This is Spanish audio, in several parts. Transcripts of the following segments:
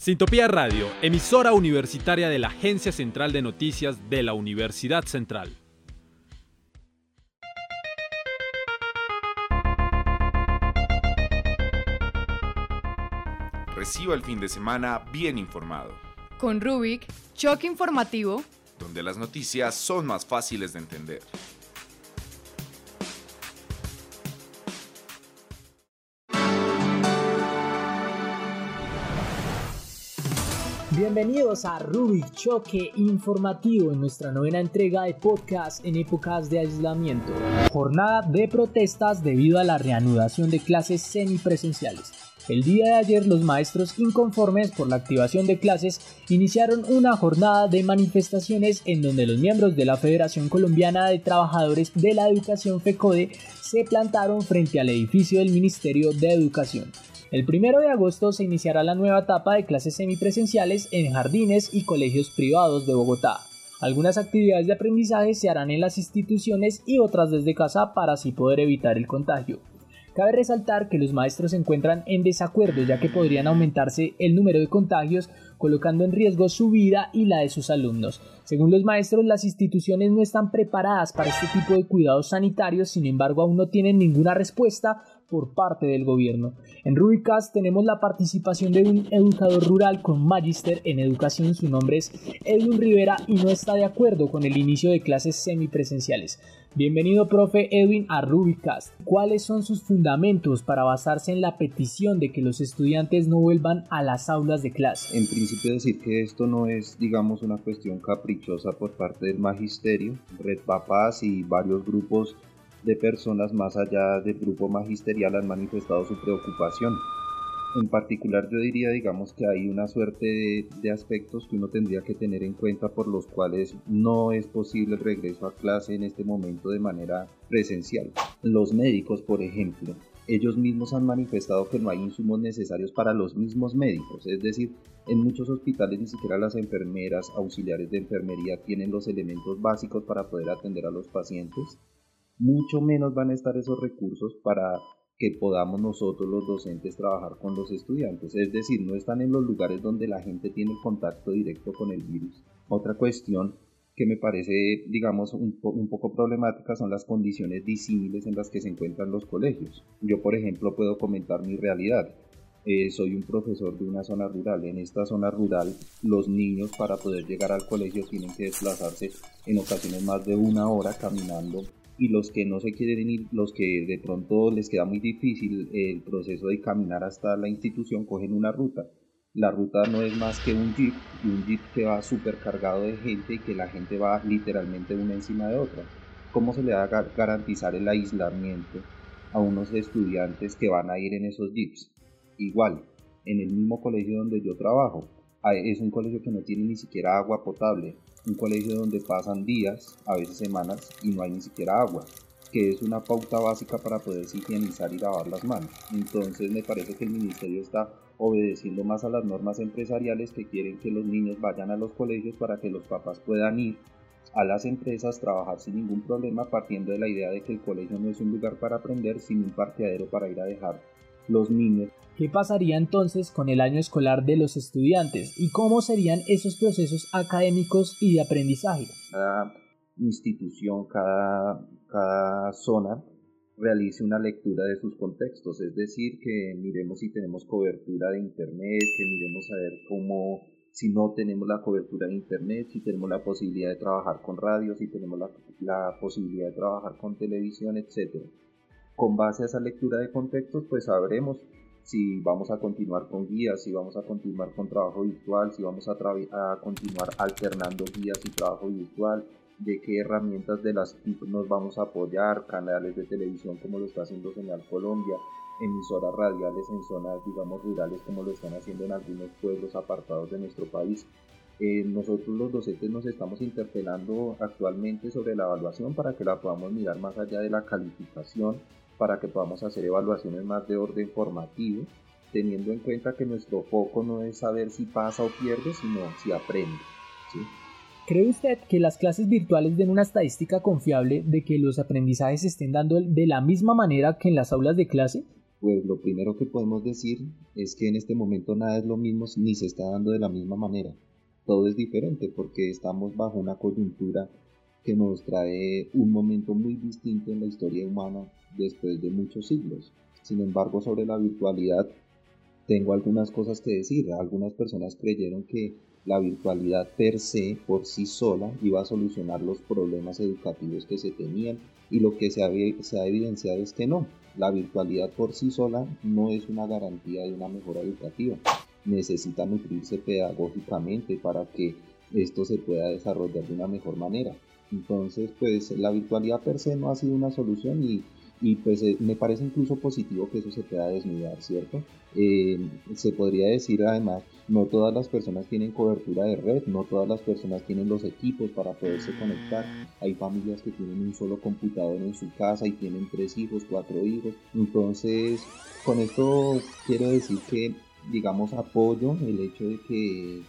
Sintopía Radio, emisora universitaria de la Agencia Central de Noticias de la Universidad Central. Reciba el fin de semana bien informado. Con Rubik, choque informativo, donde las noticias son más fáciles de entender. Bienvenidos a Rubik Choque Informativo en nuestra novena entrega de podcast en épocas de aislamiento. Jornada de protestas debido a la reanudación de clases semipresenciales. El día de ayer los maestros inconformes por la activación de clases iniciaron una jornada de manifestaciones en donde los miembros de la Federación Colombiana de Trabajadores de la Educación FECODE se plantaron frente al edificio del Ministerio de Educación. El primero de agosto se iniciará la nueva etapa de clases semipresenciales en jardines y colegios privados de Bogotá. Algunas actividades de aprendizaje se harán en las instituciones y otras desde casa para así poder evitar el contagio. Cabe resaltar que los maestros se encuentran en desacuerdo ya que podrían aumentarse el número de contagios colocando en riesgo su vida y la de sus alumnos. Según los maestros, las instituciones no están preparadas para este tipo de cuidados sanitarios, sin embargo aún no tienen ninguna respuesta por parte del gobierno. En Rubicast tenemos la participación de un educador rural con magíster en educación, su nombre es Edwin Rivera y no está de acuerdo con el inicio de clases semipresenciales. Bienvenido, profe Edwin, a Rubicast. ¿Cuáles son sus fundamentos para basarse en la petición de que los estudiantes no vuelvan a las aulas de clase? En principio decir que esto no es, digamos, una cuestión caprichosa por parte del magisterio. Red Papás y varios grupos de personas más allá del grupo magisterial han manifestado su preocupación. En particular yo diría, digamos, que hay una suerte de, aspectos que uno tendría que tener en cuenta por los cuales no es posible el regreso a clase en este momento de manera presencial. Los médicos, por ejemplo, ellos mismos han manifestado que no hay insumos necesarios para los mismos médicos, es decir, en muchos hospitales ni siquiera las enfermeras, auxiliares de enfermería tienen los elementos básicos para poder atender a los pacientes mucho menos van a estar esos recursos para que podamos nosotros los docentes trabajar con los estudiantes. Es decir, no están en los lugares donde la gente tiene contacto directo con el virus. Otra cuestión que me parece, digamos, un, poco problemática son las condiciones disímiles en las que se encuentran los colegios. Yo, por ejemplo, puedo comentar mi realidad. Eh, soy un profesor de una zona rural. En esta zona rural, los niños para poder llegar al colegio tienen que desplazarse en ocasiones más de una hora caminando y los que no se quieren ir, los que de pronto les queda muy difícil el proceso de caminar hasta la institución, cogen una ruta. La ruta no es más que un jeep, y un jeep que va súper cargado de gente y que la gente va literalmente una encima de otra. ¿Cómo se le va a garantizar el aislamiento a unos estudiantes que van a ir en esos jeeps? Igual, en el mismo colegio donde yo trabajo, es un colegio que no tiene ni siquiera agua potable, un colegio donde pasan días, a veces semanas, y no hay ni siquiera agua, que es una pauta básica para poder higienizar y lavar las manos. Entonces me parece que el ministerio está obedeciendo más a las normas empresariales que quieren que los niños vayan a los colegios para que los papás puedan ir a las empresas, trabajar sin ningún problema, partiendo de la idea de que el colegio no es un lugar para aprender, sino un parqueadero para ir a dejar los niños. ¿Qué pasaría entonces con el año escolar de los estudiantes y cómo serían esos procesos académicos y de aprendizaje? Cada institución, cada, cada zona realice una lectura de sus contextos, es decir, que miremos si tenemos cobertura de Internet, que miremos a ver cómo, si no tenemos la cobertura de Internet, si tenemos la posibilidad de trabajar con radio, si tenemos la, la posibilidad de trabajar con televisión, etcétera con base a esa lectura de contextos, pues sabremos si vamos a continuar con guías, si vamos a continuar con trabajo virtual, si vamos a, continuar alternando guías y trabajo virtual, de qué herramientas de las nos vamos a apoyar, canales de televisión como lo está haciendo Señal Colombia, emisoras radiales en zonas, digamos, rurales como lo están haciendo en algunos pueblos apartados de nuestro país. Eh, nosotros los docentes nos estamos interpelando actualmente sobre la evaluación para que la podamos mirar más allá de la calificación para que podamos hacer evaluaciones más de orden formativo, teniendo en cuenta que nuestro foco no es saber si pasa o pierde, sino si aprende. ¿Cree usted que las clases virtuales den una estadística confiable de que los aprendizajes se estén dando de la misma manera que en las aulas de clase? Pues lo primero que podemos decir es que en este momento nada es lo mismo ni se está dando de la misma manera. Todo es diferente porque estamos bajo una coyuntura que nos trae un momento muy distinto en la historia humana después de muchos siglos. Sin embargo, sobre la virtualidad tengo algunas cosas que decir. Algunas personas creyeron que la virtualidad per se, por sí sola, iba a solucionar los problemas educativos que se tenían y lo que se ha, se ha evidenciado es que no. La virtualidad por sí sola no es una garantía de una mejora educativa. Necesita nutrirse pedagógicamente para que esto se pueda desarrollar de una mejor manera. Entonces, pues la virtualidad per se no ha sido una solución y, y pues eh, me parece incluso positivo que eso se pueda desnudar, ¿cierto? Eh, se podría decir además, no todas las personas tienen cobertura de red, no todas las personas tienen los equipos para poderse conectar. Hay familias que tienen un solo computador en su casa y tienen tres hijos, cuatro hijos. Entonces, con esto quiero decir que, digamos, apoyo el hecho de que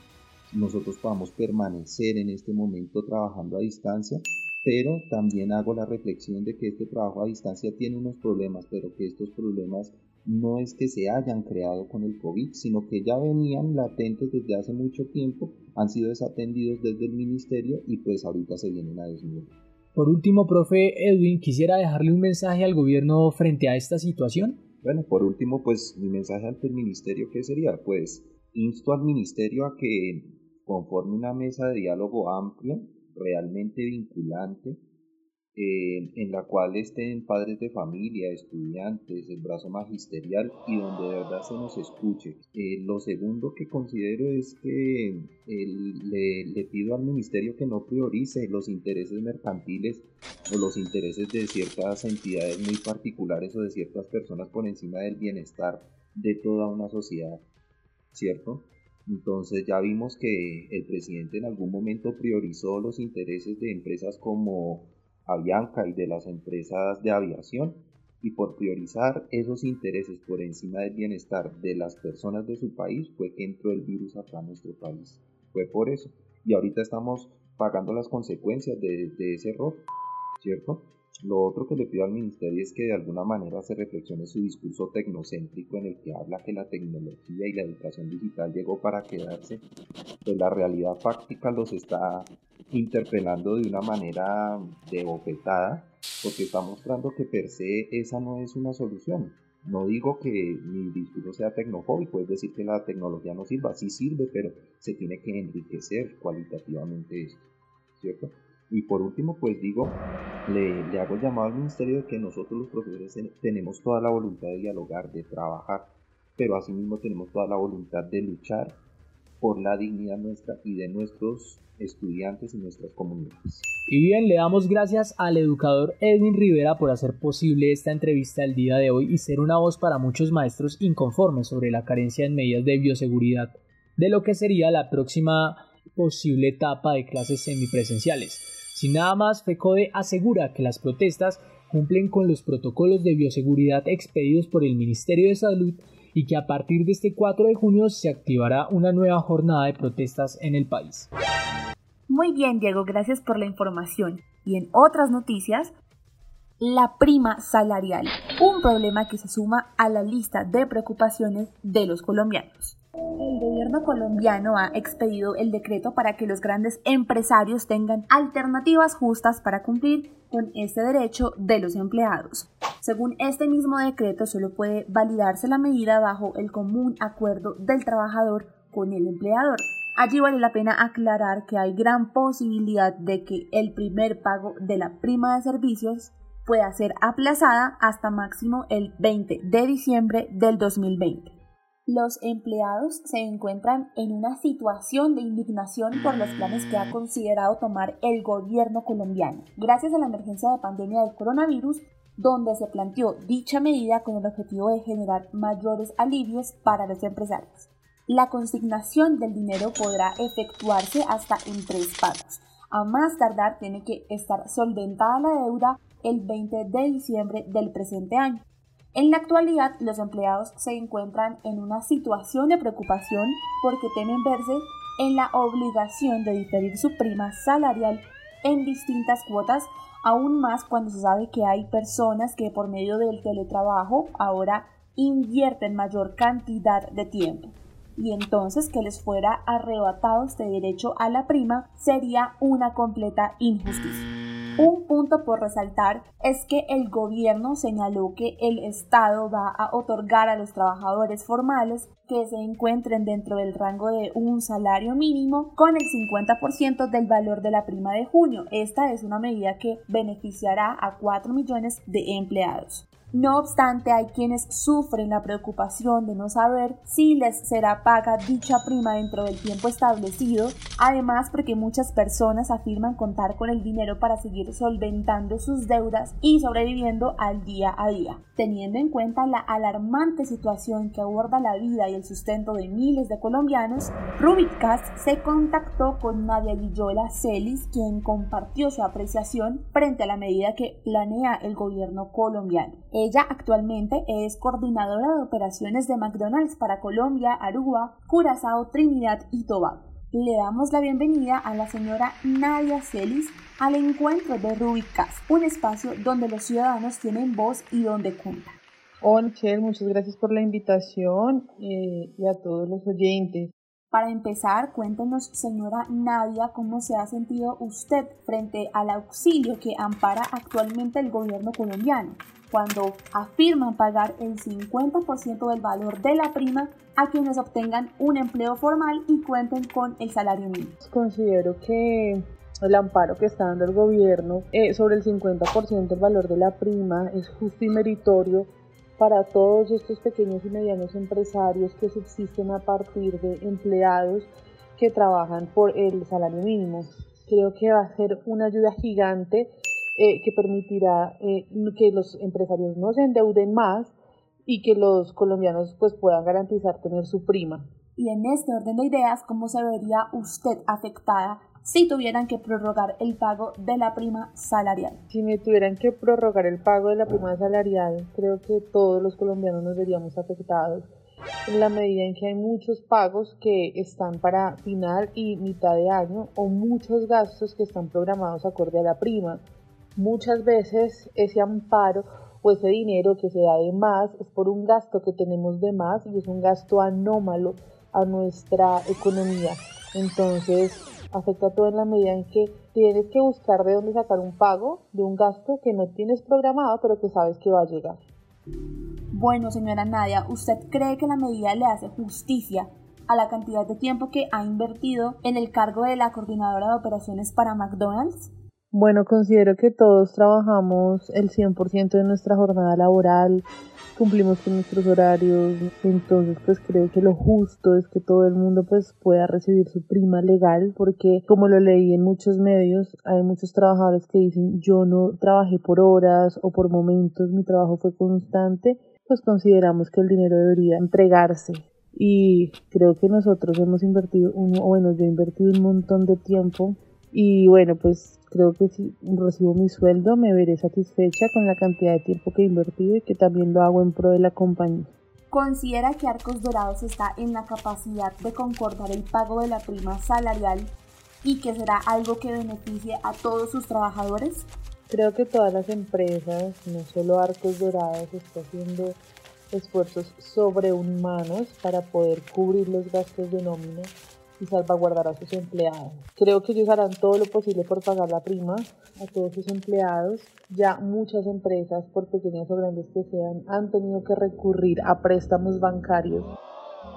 nosotros podamos permanecer en este momento trabajando a distancia, pero también hago la reflexión de que este trabajo a distancia tiene unos problemas, pero que estos problemas no es que se hayan creado con el COVID, sino que ya venían latentes desde hace mucho tiempo, han sido desatendidos desde el ministerio y pues ahorita se vienen a desnudar. Por último, profe Edwin, quisiera dejarle un mensaje al gobierno frente a esta situación. Bueno, por último, pues mi mensaje ante el ministerio, ¿qué sería? Pues insto al ministerio a que conforme una mesa de diálogo amplia, realmente vinculante, eh, en la cual estén padres de familia, estudiantes, el brazo magisterial y donde de verdad se nos escuche. Eh, lo segundo que considero es que le, le, pido al ministerio que no priorice los intereses mercantiles o los intereses de ciertas entidades muy particulares o de ciertas personas por encima del bienestar de toda una sociedad, ¿cierto? Entonces ya vimos que el presidente en algún momento priorizó los intereses de empresas como Avianca y de las empresas de aviación y por priorizar esos intereses por encima del bienestar de las personas de su país fue que entró el virus acá a nuestro país. Fue por eso. Y ahorita estamos pagando las consecuencias de, de ese error, ¿cierto? Lo otro que le pido al ministerio es que de alguna manera se reflexione su discurso tecnocéntrico en el que habla que la tecnología y la educación digital llegó para quedarse, pues la realidad fáctica los está interpelando de una manera de bofetada, porque está mostrando que per se esa no es una solución. No digo que mi discurso sea tecnofóbico, es decir, que la tecnología no sirva, sí sirve, pero se tiene que enriquecer cualitativamente esto, ¿cierto? Y por último, pues digo, le, le hago llamado al ministerio de que nosotros los profesores tenemos toda la voluntad de dialogar, de trabajar, pero asimismo tenemos toda la voluntad de luchar por la dignidad nuestra y de nuestros estudiantes y nuestras comunidades. Y bien, le damos gracias al educador Edwin Rivera por hacer posible esta entrevista el día de hoy y ser una voz para muchos maestros inconformes sobre la carencia en medidas de bioseguridad de lo que sería la próxima posible etapa de clases semipresenciales. Sin nada más, FECODE asegura que las protestas cumplen con los protocolos de bioseguridad expedidos por el Ministerio de Salud y que a partir de este 4 de junio se activará una nueva jornada de protestas en el país. Muy bien, Diego, gracias por la información. Y en otras noticias, la prima salarial, un problema que se suma a la lista de preocupaciones de los colombianos. El gobierno colombiano ha expedido el decreto para que los grandes empresarios tengan alternativas justas para cumplir con este derecho de los empleados. Según este mismo decreto, solo puede validarse la medida bajo el común acuerdo del trabajador con el empleador. Allí vale la pena aclarar que hay gran posibilidad de que el primer pago de la prima de servicios pueda ser aplazada hasta máximo el 20 de diciembre del 2020 los empleados se encuentran en una situación de indignación por los planes que ha considerado tomar el gobierno colombiano, gracias a la emergencia de pandemia del coronavirus, donde se planteó dicha medida con el objetivo de generar mayores alivios para los empresarios. La consignación del dinero podrá efectuarse hasta en tres pagos. A más tardar tiene que estar solventada la deuda el 20 de diciembre del presente año. En la actualidad, los empleados se encuentran en una situación de preocupación porque temen verse en la obligación de diferir su prima salarial en distintas cuotas, aún más cuando se sabe que hay personas que por medio del teletrabajo ahora invierten mayor cantidad de tiempo y entonces que les fuera arrebatado este derecho a la prima sería una completa injusticia. Un punto por resaltar es que el gobierno señaló que el Estado va a otorgar a los trabajadores formales que se encuentren dentro del rango de un salario mínimo con el 50% del valor de la prima de junio. Esta es una medida que beneficiará a 4 millones de empleados. No obstante, hay quienes sufren la preocupación de no saber si les será paga dicha prima dentro del tiempo establecido, además porque muchas personas afirman contar con el dinero para seguir solventando sus deudas y sobreviviendo al día a día. Teniendo en cuenta la alarmante situación que aborda la vida y el sustento de miles de colombianos, Rubicast se contactó con Nadia Lillola Celis, quien compartió su apreciación frente a la medida que planea el gobierno colombiano. Ella actualmente es coordinadora de operaciones de McDonald's para Colombia, Aruba, Curazao, Trinidad y Tobago. Le damos la bienvenida a la señora Nadia Celis al encuentro de Rubicas, un espacio donde los ciudadanos tienen voz y donde cuentan. Hola muchas gracias por la invitación eh, y a todos los oyentes. Para empezar, cuéntenos, señora Nadia, cómo se ha sentido usted frente al auxilio que ampara actualmente el gobierno colombiano cuando afirman pagar el 50% del valor de la prima a quienes obtengan un empleo formal y cuenten con el salario mínimo. Considero que el amparo que está dando el gobierno eh, sobre el 50% del valor de la prima es justo y meritorio para todos estos pequeños y medianos empresarios que subsisten a partir de empleados que trabajan por el salario mínimo. Creo que va a ser una ayuda gigante eh, que permitirá eh, que los empresarios no se endeuden más y que los colombianos pues puedan garantizar tener su prima. Y en este orden de ideas, ¿cómo se vería usted afectada si tuvieran que prorrogar el pago de la prima salarial? Si me tuvieran que prorrogar el pago de la prima salarial, creo que todos los colombianos nos veríamos afectados en la medida en que hay muchos pagos que están para final y mitad de año o muchos gastos que están programados acorde a la prima. Muchas veces ese amparo o ese dinero que se da de más es por un gasto que tenemos de más y es un gasto anómalo a nuestra economía. Entonces afecta todo en la medida en que tienes que buscar de dónde sacar un pago de un gasto que no tienes programado pero que sabes que va a llegar. Bueno, señora Nadia, ¿usted cree que la medida le hace justicia a la cantidad de tiempo que ha invertido en el cargo de la coordinadora de operaciones para McDonald's? Bueno, considero que todos trabajamos el 100% de nuestra jornada laboral, cumplimos con nuestros horarios, entonces pues creo que lo justo es que todo el mundo pues pueda recibir su prima legal, porque como lo leí en muchos medios, hay muchos trabajadores que dicen yo no trabajé por horas o por momentos, mi trabajo fue constante, pues consideramos que el dinero debería entregarse. Y creo que nosotros hemos invertido, un, bueno, yo he invertido un montón de tiempo y bueno, pues creo que si recibo mi sueldo me veré satisfecha con la cantidad de tiempo que he invertido y que también lo hago en pro de la compañía. ¿Considera que Arcos Dorados está en la capacidad de concordar el pago de la prima salarial y que será algo que beneficie a todos sus trabajadores? Creo que todas las empresas, no solo Arcos Dorados, están haciendo esfuerzos sobrehumanos para poder cubrir los gastos de nómina y salvaguardar a sus empleados. Creo que ellos harán todo lo posible por pagar la prima a todos sus empleados. Ya muchas empresas, por pequeñas o grandes que sean, han tenido que recurrir a préstamos bancarios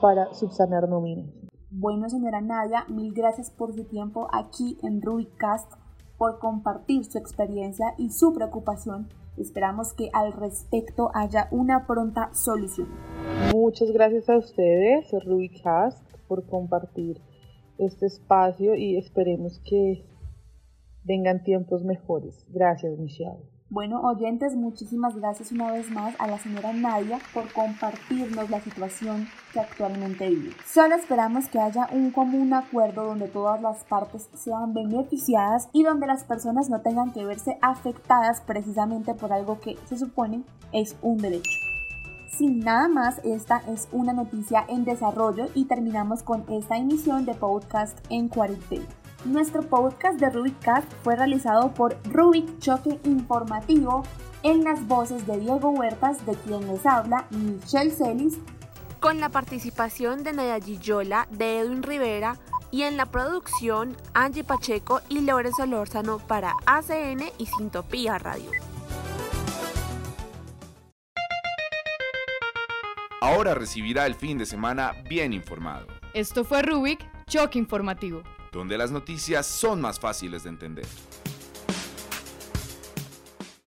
para subsanar nóminas. Bueno, señora Nadia, mil gracias por su tiempo aquí en Rubicast, por compartir su experiencia y su preocupación. Esperamos que al respecto haya una pronta solución. Muchas gracias a ustedes, Rubicast, por compartir este espacio y esperemos que vengan tiempos mejores. Gracias, Michelle. Bueno, oyentes, muchísimas gracias una vez más a la señora Nadia por compartirnos la situación que actualmente vive. Solo esperamos que haya un común acuerdo donde todas las partes sean beneficiadas y donde las personas no tengan que verse afectadas precisamente por algo que se supone es un derecho. Sin nada más, esta es una noticia en desarrollo y terminamos con esta emisión de podcast en cuarentena. Nuestro podcast de Rubicast fue realizado por Rubik Choque Informativo en las voces de Diego Huertas, de quien les habla Michelle Celis, con la participación de Nadia Gillola, de Edwin Rivera y en la producción Angie Pacheco y Lorenzo Lórzano para ACN y Sintopía Radio. Ahora recibirá el fin de semana bien informado, Esto fue Rubik, Choque Informativo. donde las noticias son más fáciles de entender.